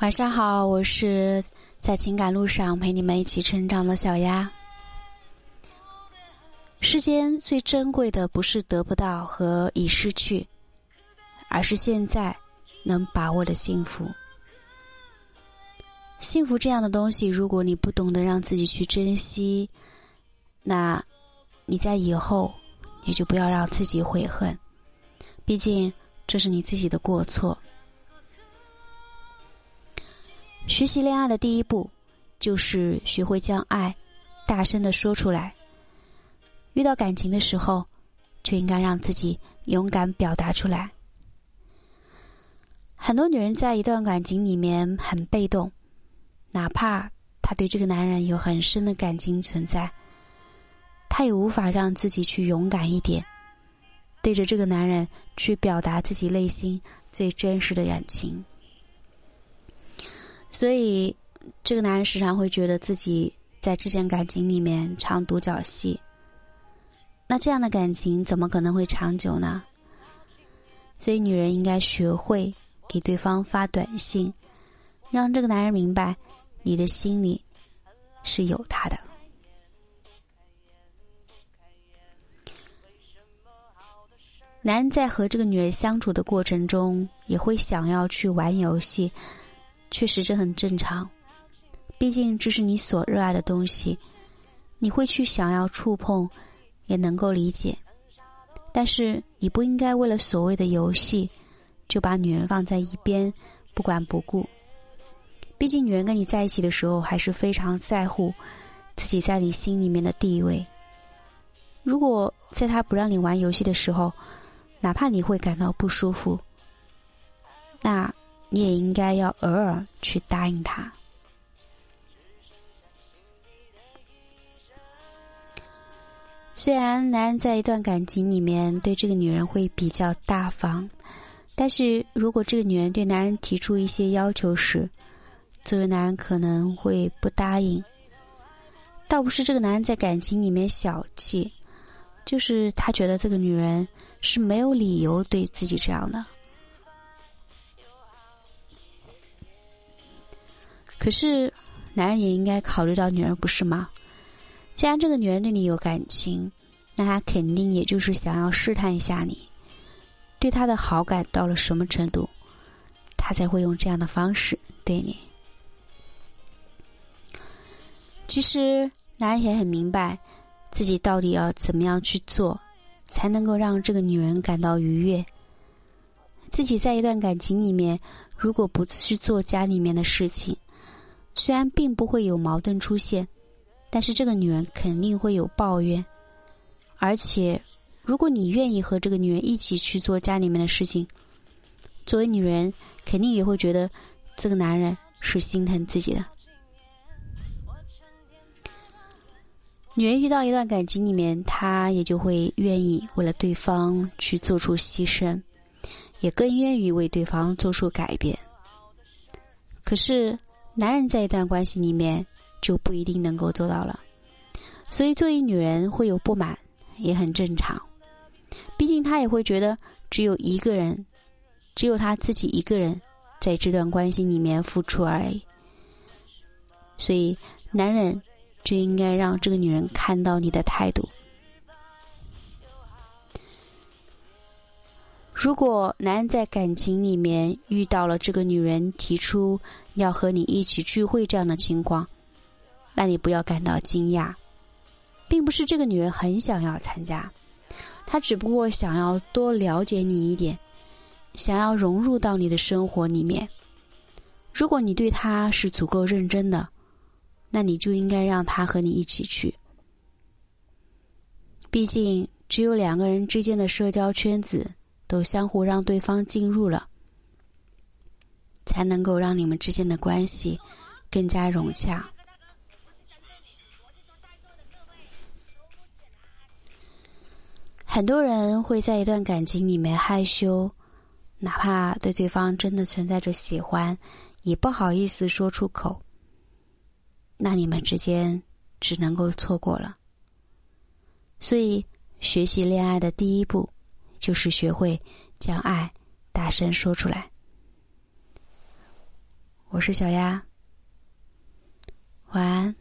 晚上好，我是在情感路上陪你们一起成长的小丫。世间最珍贵的不是得不到和已失去，而是现在能把握的幸福。幸福这样的东西，如果你不懂得让自己去珍惜，那你在以后也就不要让自己悔恨。毕竟这是你自己的过错。学习恋爱的第一步，就是学会将爱大声的说出来。遇到感情的时候，就应该让自己勇敢表达出来。很多女人在一段感情里面很被动，哪怕她对这个男人有很深的感情存在，她也无法让自己去勇敢一点，对着这个男人去表达自己内心最真实的感情。所以，这个男人时常会觉得自己在这段感情里面唱独角戏。那这样的感情怎么可能会长久呢？所以，女人应该学会给对方发短信，让这个男人明白你的心里是有他的。男人在和这个女人相处的过程中，也会想要去玩游戏。确实，这很正常。毕竟这是你所热爱的东西，你会去想要触碰，也能够理解。但是，你不应该为了所谓的游戏，就把女人放在一边不管不顾。毕竟，女人跟你在一起的时候，还是非常在乎自己在你心里面的地位。如果在她不让你玩游戏的时候，哪怕你会感到不舒服，那。你也应该要偶尔去答应他。虽然男人在一段感情里面对这个女人会比较大方，但是如果这个女人对男人提出一些要求时，作为男人可能会不答应。倒不是这个男人在感情里面小气，就是他觉得这个女人是没有理由对自己这样的。可是，男人也应该考虑到女人，不是吗？既然这个女人对你有感情，那他肯定也就是想要试探一下你，对他的好感到了什么程度，他才会用这样的方式对你。其实，男人也很明白，自己到底要怎么样去做，才能够让这个女人感到愉悦。自己在一段感情里面，如果不去做家里面的事情，虽然并不会有矛盾出现，但是这个女人肯定会有抱怨，而且，如果你愿意和这个女人一起去做家里面的事情，作为女人肯定也会觉得这个男人是心疼自己的。女人遇到一段感情里面，她也就会愿意为了对方去做出牺牲，也更愿意为对方做出改变。可是。男人在一段关系里面就不一定能够做到了，所以作为女人会有不满也很正常。毕竟她也会觉得只有一个人，只有她自己一个人在这段关系里面付出而已。所以男人就应该让这个女人看到你的态度。如果男人在感情里面遇到了这个女人提出要和你一起聚会这样的情况，那你不要感到惊讶，并不是这个女人很想要参加，她只不过想要多了解你一点，想要融入到你的生活里面。如果你对她是足够认真的，那你就应该让她和你一起去。毕竟，只有两个人之间的社交圈子。都相互让对方进入了，才能够让你们之间的关系更加融洽。很多人会在一段感情里面害羞，哪怕对对方真的存在着喜欢，也不好意思说出口。那你们之间只能够错过了。所以，学习恋爱的第一步。就是学会将爱大声说出来。我是小丫，晚安。